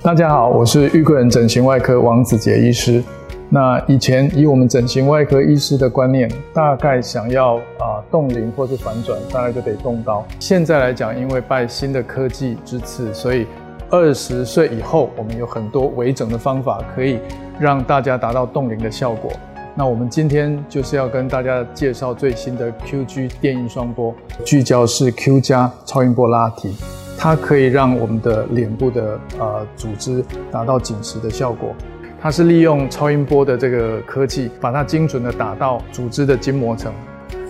大家好，我是玉贵人整形外科王子杰医师。那以前以我们整形外科医师的观念，大概想要啊动龄或是反转，大概就得动刀。现在来讲，因为拜新的科技之赐，所以二十岁以后，我们有很多微整的方法，可以让大家达到动龄的效果。那我们今天就是要跟大家介绍最新的 QG 电音双波聚焦式 Q 加超音波拉提，它可以让我们的脸部的呃组织达到紧实的效果。它是利用超音波的这个科技，把它精准的打到组织的筋膜层。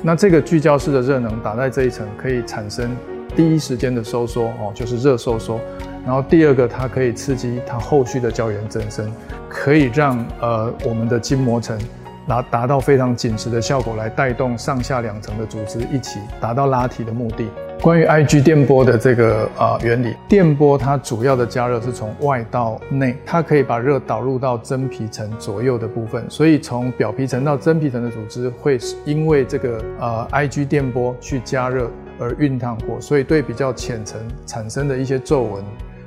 那这个聚焦式的热能打在这一层，可以产生第一时间的收缩哦，就是热收缩。然后第二个，它可以刺激它后续的胶原增生，可以让呃我们的筋膜层达达到非常紧实的效果，来带动上下两层的组织一起达到拉提的目的。关于 IG 电波的这个啊原理，电波它主要的加热是从外到内，它可以把热导入到真皮层左右的部分，所以从表皮层到真皮层的组织会因为这个呃 IG 电波去加热而熨烫过，所以对比较浅层产生的一些皱纹，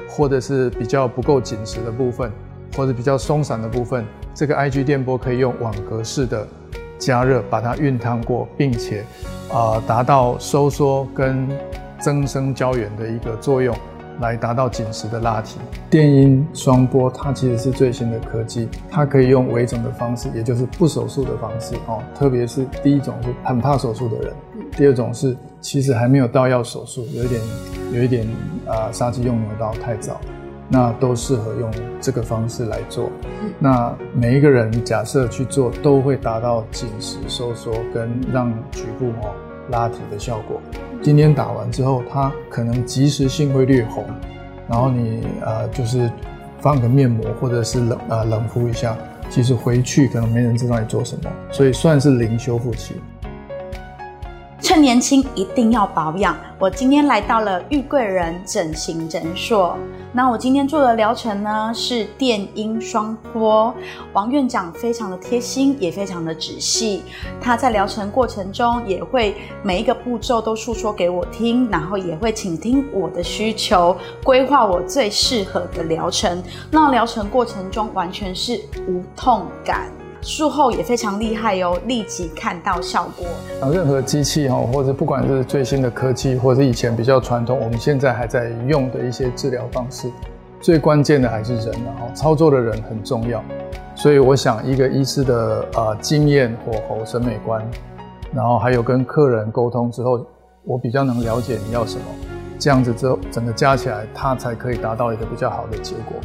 或者是比较不够紧实的部分，或者比较松散的部分，这个 IG 电波可以用网格式的。加热把它熨烫过，并且，啊，达到收缩跟增生胶原的一个作用，来达到紧实的拉提。电音双波它其实是最新的科技，它可以用微整的方式，也就是不手术的方式哦。特别是第一种是很怕手术的人，第二种是其实还没有到要手术，有一点有一点啊杀鸡用牛刀太早。那都适合用这个方式来做。那每一个人假设去做，都会达到紧实收缩跟让局部哦拉提的效果。今天打完之后，它可能及时性会略红，然后你呃就是放个面膜或者是冷呃冷敷一下，其实回去可能没人知道你做什么，所以算是零修复期。趁年轻一定要保养。我今天来到了玉贵人整形诊所。那我今天做的疗程呢是电音双波。王院长非常的贴心，也非常的仔细。他在疗程过程中也会每一个步骤都诉说给我听，然后也会倾听我的需求，规划我最适合的疗程，那疗程过程中完全是无痛感。术后也非常厉害哦，立即看到效果。任何机器哈，或者不管是最新的科技，或者以前比较传统，我们现在还在用的一些治疗方式，最关键的还是人啊，操作的人很重要。所以我想，一个医师的呃经验、火候、审美观，然后还有跟客人沟通之后，我比较能了解你要什么，这样子之后整个加起来，它才可以达到一个比较好的结果。